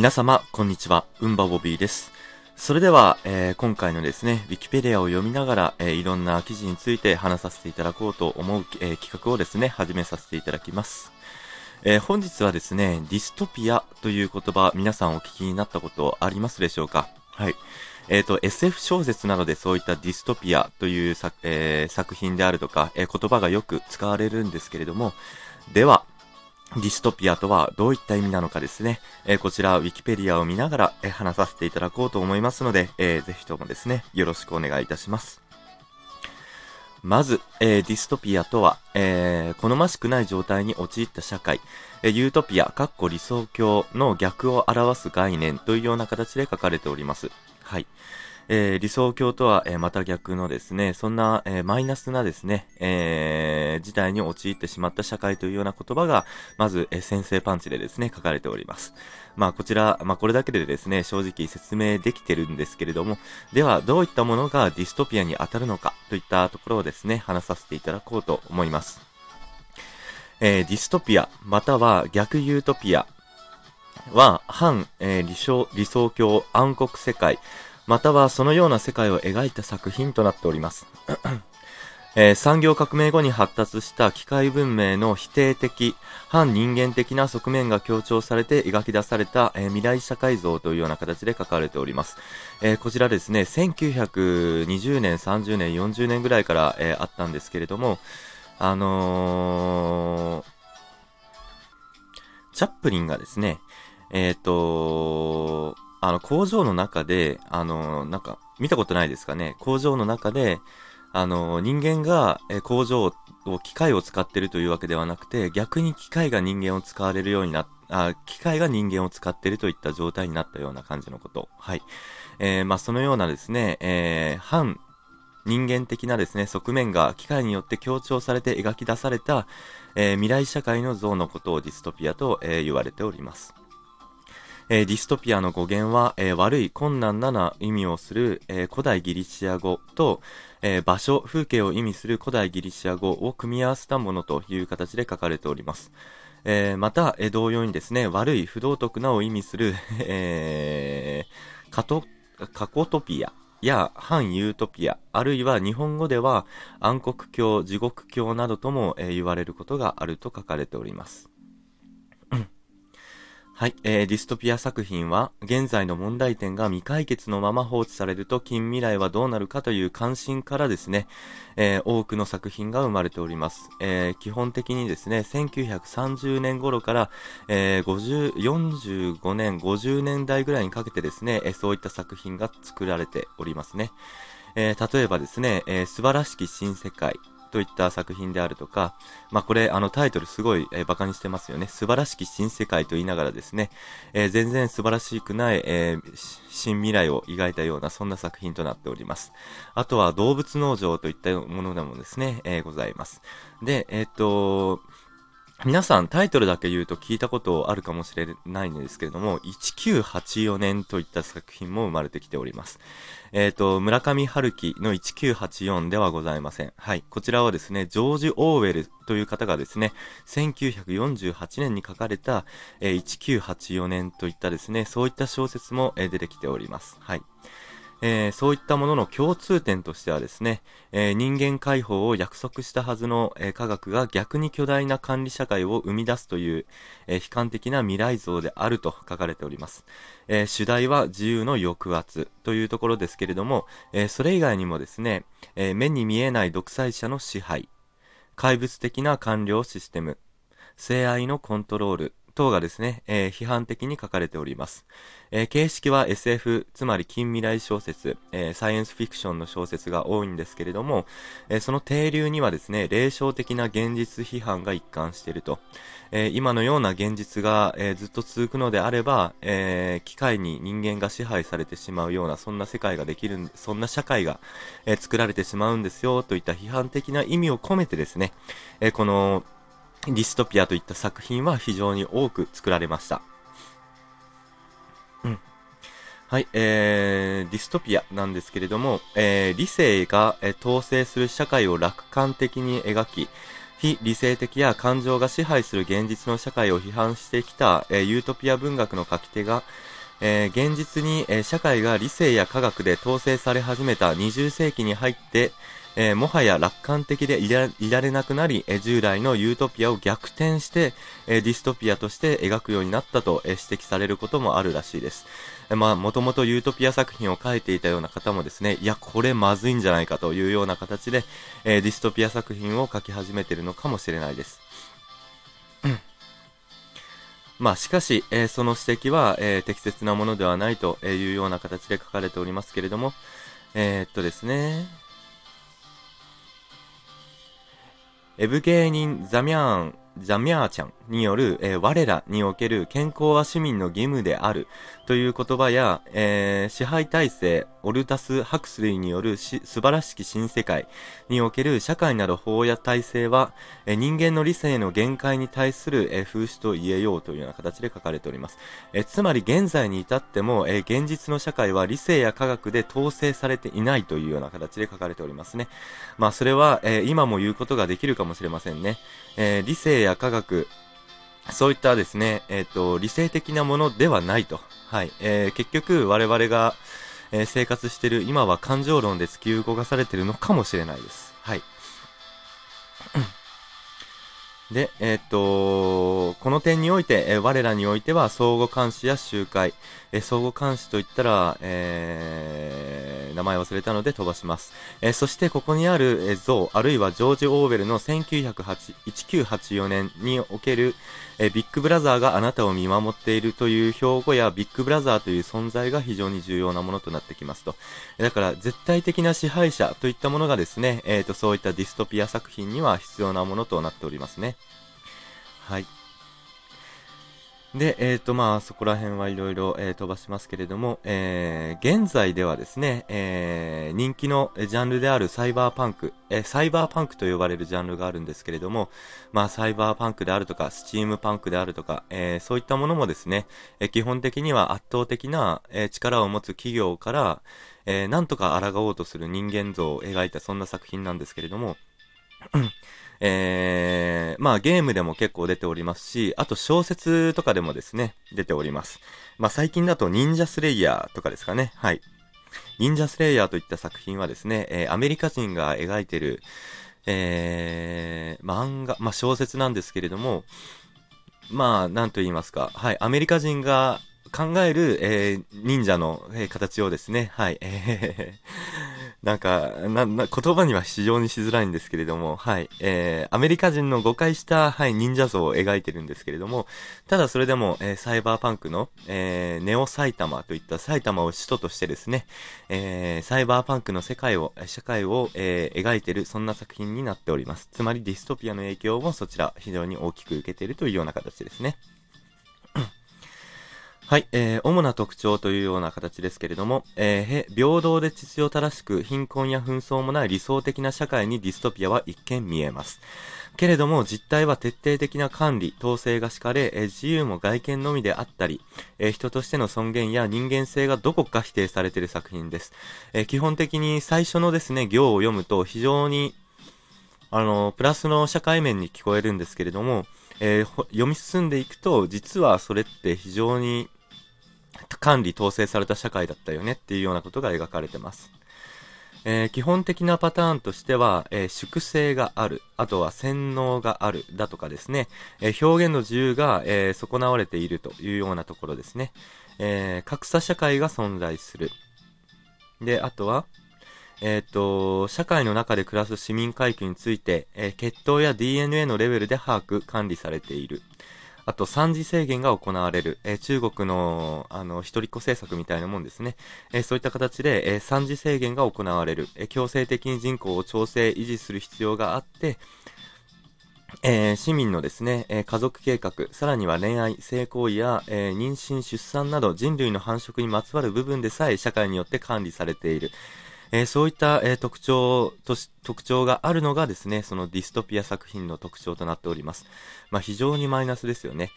皆様、こんにちは。うんばボビーです。それでは、えー、今回のですね、ウィキペディアを読みながら、えー、いろんな記事について話させていただこうと思う、えー、企画をですね、始めさせていただきます。え本日はですね、ディストピアという言葉、皆さんお聞きになったことありますでしょうか？はい。えっ、と、SF 小説などでそういったディストピアという作,、え作品であるとか、え言葉がよく使われるんですけれども、では、ディストピアとはどういった意味なのかですね、えー、こちらウィキペディアを見ながら、えー、話させていただこうと思いますので、えー、ぜひともですね、よろしくお願いいたします。まず、えー、ディストピアとは、えー、好ましくない状態に陥った社会、えー、ユートピア、かっこ理想郷の逆を表す概念というような形で書かれております。はい。えー、理想郷とは、えー、また逆のですね、そんな、えー、マイナスなですね、えー、事態に陥ってしまった社会というような言葉が、まず、え、先制パンチでですね、書かれております。まあ、こちら、まあ、これだけでですね、正直説明できてるんですけれども、では、どういったものがディストピアに当たるのか、といったところをですね、話させていただこうと思います。え、ディストピア、または逆ユートピアは、反、え、理想、理想郷、暗黒世界、またはそのような世界を描いた作品となっております。えー、産業革命後に発達した機械文明の否定的、反人間的な側面が強調されて描き出された、えー、未来社会像というような形で書かれております。えー、こちらですね、1920年、30年、40年ぐらいから、えあったんですけれども、あのチャップリンがですね、えっ、とあの、工場の中で、あの、なんか、見たことないですかね？工場の中で、あの、人間が、工場を、機械を使ってるというわけではなくて、逆に機械が人間を使われるようになっあ、機械が人間を使ってるといった状態になったような感じのこと。はい。えー、まあ、そのようなですね、えー、反人間的なですね、側面が機械によって強調されて描き出された、えー、未来社会の像のことをディストピアと、えー、言われております。えー、ディストピアの語源は、えー、悪い、困難なな意味をする、えー、古代ギリシア語と、え場所、風景を意味する古代ギリシア語を組み合わせたものという形で書かれております。えまた、え同様にですね、悪い、不道徳なを意味する、えカト、カコトピアや反ユートピア、あるいは日本語では暗黒教、地獄教などとも、え言われることがあると書かれております。はい、えー、ディストピア作品は、現在の問題点が未解決のまま放置されると近未来はどうなるかという関心からですね、えー、多くの作品が生まれております。えー、基本的にですね、1930年頃から、えー、50、45年、50年代ぐらいにかけてですね、えそういった作品が作られておりますね。え例えばですね、え素晴らしき新世界、といった作品であるとか、まあ、これ、あのタイトルすごい、えー、バカにしてますよね。素晴らしき新世界と言いながらですね、えー、全然素晴らしくない、えー、新未来を描いたような、そんな作品となっております。あとは動物農場といったものでもですね、えー、ございます。で、えっと、皆さんタイトルだけ言うと聞いたことあるかもしれないんですけれども、1984年といった作品も生まれてきております。えっ、ー、と、村上春樹の1984ではございません。はい。こちらはですね、ジョージ・オーウェルという方がですね、1948年に書かれた、えー、1984年といったですね、そういった小説も、えー、出てきております。はい。えー、そういったものの共通点としてはですね、えー、人間解放を約束したはずの、えー、科学が逆に巨大な管理社会を生み出すという、え悲観的な未来像であると書かれております。え主題は自由の抑圧というところですけれども、えそれ以外にもですね、え目に見えない独裁者の支配、怪物的な官僚システム、性愛のコントロール、等がですね、えー、批判的に書かれております。えー、形式は SF、つまり近未来小説、えー、サイエンスフィクションの小説が多いんですけれども、えその定流にはですね、霊障的な現実批判が一貫していると。え今のような現実が、えずっと続くのであれば、え機械に人間が支配されてしまうような、そんな世界ができる、そんな社会が、え作られてしまうんですよ、といった批判的な意味を込めてですね、えこの、ディストピアといった作品は非常に多く作られました。うん。はい、えー、ディストピアなんですけれども、えー、理性が、えー、統制する社会を楽観的に描き、非理性的や感情が支配する現実の社会を批判してきた、えー、ユートピア文学の書き手が、えー、現実に、えー、社会が理性や科学で統制され始めた20世紀に入って、えー、もはや楽観的でいられなくなり、えー、従来のユートピアを逆転して、えー、ディストピアとして描くようになったと、えー、指摘されることもあるらしいです。えー、まあ、もともとユートピア作品を書いていたような方もですね、いや、これまずいんじゃないかというような形で、えー、ディストピア作品を書き始めているのかもしれないです。まあ、しかし、えー、その指摘は、えー、適切なものではないというような形で書かれておりますけれども、えー、っとですね、エブ芸人・ザミャーンザミャーちゃん。による、えー、我らにおける健康は市民の義務であるという言葉や、えー、支配体制、オルタス・ハクスリーによる素晴らしき新世界における社会など法や体制は、えー、人間の理性の限界に対する、え風刺と言えようというような形で書かれております。えつまり現在に至っても、え現実の社会は理性や科学で統制されていないというような形で書かれておりますね。まあそれは、え今も言うことができるかもしれませんね。え理性や科学、そういったですね、えっ、ー、と、理性的なものではないと。はい。えー、結局、我々が、えー、生活してる今は感情論で突き動かされてるのかもしれないです。はい。で、えっ、と、この点において、え我らにおいては相互監視や集会、え相互監視といったら、えー、名前忘れたので飛ばします。えそしてここにある、え像、あるいはジョージ・オーベルの1984年における、えビッグブラザーがあなたを見守っているという標語やビッグブラザーという存在が非常に重要なものとなってきますと。だから絶対的な支配者といったものがですね、えーと、そういったディストピア作品には必要なものとなっておりますね。はい。で、えっ、ー、と、まあ、そこら辺はいろいろ、飛ばしますけれども、えー、現在ではですね、えー、人気のジャンルであるサイバーパンク、え、サイバーパンクと呼ばれるジャンルがあるんですけれども、まあ、サイバーパンクであるとか、スチームパンクであるとか、え、そういったものもですね、え、基本的には圧倒的な、え、力を持つ企業から、えー、なんとか抗おうとする人間像を描いたそんな作品なんですけれども、えー、まあゲームでも結構出ておりますし、あと小説とかでもですね、出ております。まあ最近だと忍者スレイヤーとかですかね。はい。忍者スレイヤーといった作品はですね、えー、アメリカ人が描いてる、えー、漫画、まあ小説なんですけれども、まあ、なんと言いますか、はい、アメリカ人が考える、えー、忍者の、えー、形をですね、はい、えーなんか、な、な、言葉には非常にしづらいんですけれども、はい、えー、アメリカ人の誤解した、はい、忍者像を描いてるんですけれども、ただそれでも、えー、サイバーパンクの、えー、ネオ埼玉といった埼玉を首都としてですね、えー、サイバーパンクの世界を、社会を、えー、描いてる、そんな作品になっております。つまりディストピアの影響もそちら、非常に大きく受けているというような形ですね。はい、えー、主な特徴というような形ですけれども、えー、平等で秩序正しく貧困や紛争もない理想的な社会にディストピアは一見見えます。けれども実態は徹底的な管理、統制が敷かれ、えー、自由も外見のみであったり、えー、人としての尊厳や人間性がどこか否定されている作品です。えー、基本的に最初のですね、行を読むと非常にあの、プラスの社会面に聞こえるんですけれども、えー、読み進んでいくと、実はそれって非常に管理統制された社会だったよねっていうようなことが描かれてます。えー、基本的なパターンとしては、えー、粛清がある、あとは洗脳がある、だとかですね、えー、表現の自由が、え損なわれているというようなところですね。え格差社会が存在する。で、あとは、えっ、と、社会の中で暮らす市民階級について、え血統や DNA のレベルで把握、管理されている。あと3次制限が行われる、えー、中国の、あの、一人っ子政策みたいなもんですね。えー、そういった形で、えー、3次制限が行われる、え強制的に人口を調整、維持する必要があって、え、市民のですね、え、家族計画、さらには恋愛、性行為や、え、妊娠、出産など人類の繁殖にまつわる部分でさえ社会によって管理されている。えー、そういった、えー、特徴とし、特徴があるのがですね、そのディストピア作品の特徴となっております。まあ、非常にマイナスですよね。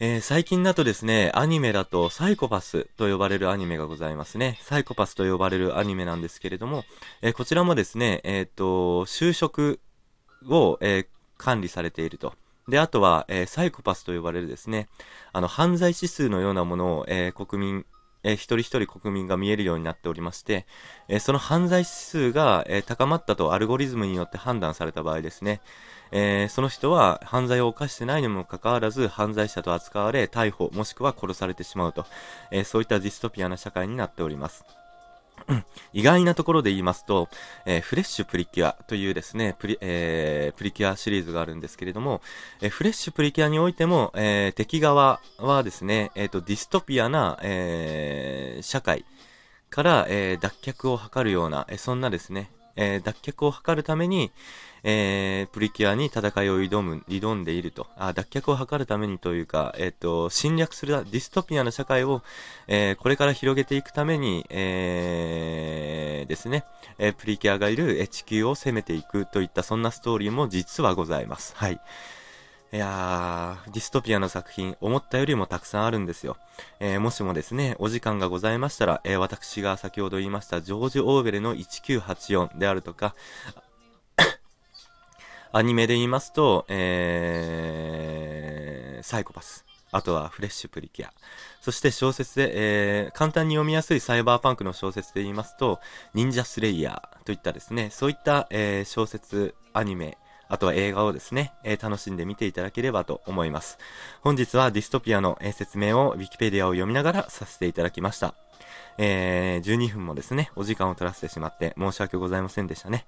えー、最近だとですね、アニメだとサイコパスと呼ばれるアニメがございますね。サイコパスと呼ばれるアニメなんですけれども、えー、こちらもですね、えっ、ー、と、就職を、え管理されていると。で、あとは、え、サイコパスと呼ばれるですね、あの、犯罪指数のようなものを、え、国民、えー、一人一人国民が見えるようになっておりまして、えー、その犯罪指数が、えー、高まったとアルゴリズムによって判断された場合ですね、え、その人は犯罪を犯してないにもかかわらず犯罪者と扱われ逮捕もしくは殺されてしまうと、え、そういったディストピアな社会になっております。意外なところで言いますと、えー、フレッシュプリキュアというですね、プリ、えー、プリキュアシリーズがあるんですけれども、えー、フレッシュプリキュアにおいても、えー、敵側はですね、えっ、ー、と、ディストピアな、えー、社会から、えー、脱却を図るような、えー、そんなですね、えー、脱却を図るために、えー、プリキュアに戦いを挑む、挑んでいると。あ脱却を図るためにというか、えっ、ー、と、侵略するディストピアの社会を、えー、これから広げていくために、えー、ですね、え、プリキュアがいる地球を攻めていくといったそんなストーリーも実はございます。はい。いやー、ディストピアの作品、思ったよりもたくさんあるんですよ。えー、もしもですね、お時間がございましたら、えー、私が先ほど言いました、ジョージ・オーベルの1984であるとか、アニメで言いますと、えー、サイコパス。あとはフレッシュプリキュア。そして小説で、えー、簡単に読みやすいサイバーパンクの小説で言いますと、忍者スレイヤーといったですね、そういった、えー、小説、アニメ、あとは映画をですね、えー、楽しんで見ていただければと思います。本日はディストピアの、えー、説明を Wikipedia を読みながらさせていただきました。えー、12分もですね、お時間を取らせてしまって申し訳ございませんでしたね。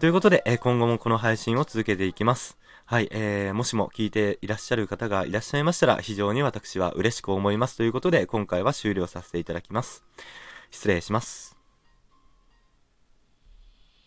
ということで、えー、今後もこの配信を続けていきます。はい、えー、もしも聞いていらっしゃる方がいらっしゃいましたら、非常に私は嬉しく思いますということで、今回は終了させていただきます。失礼します。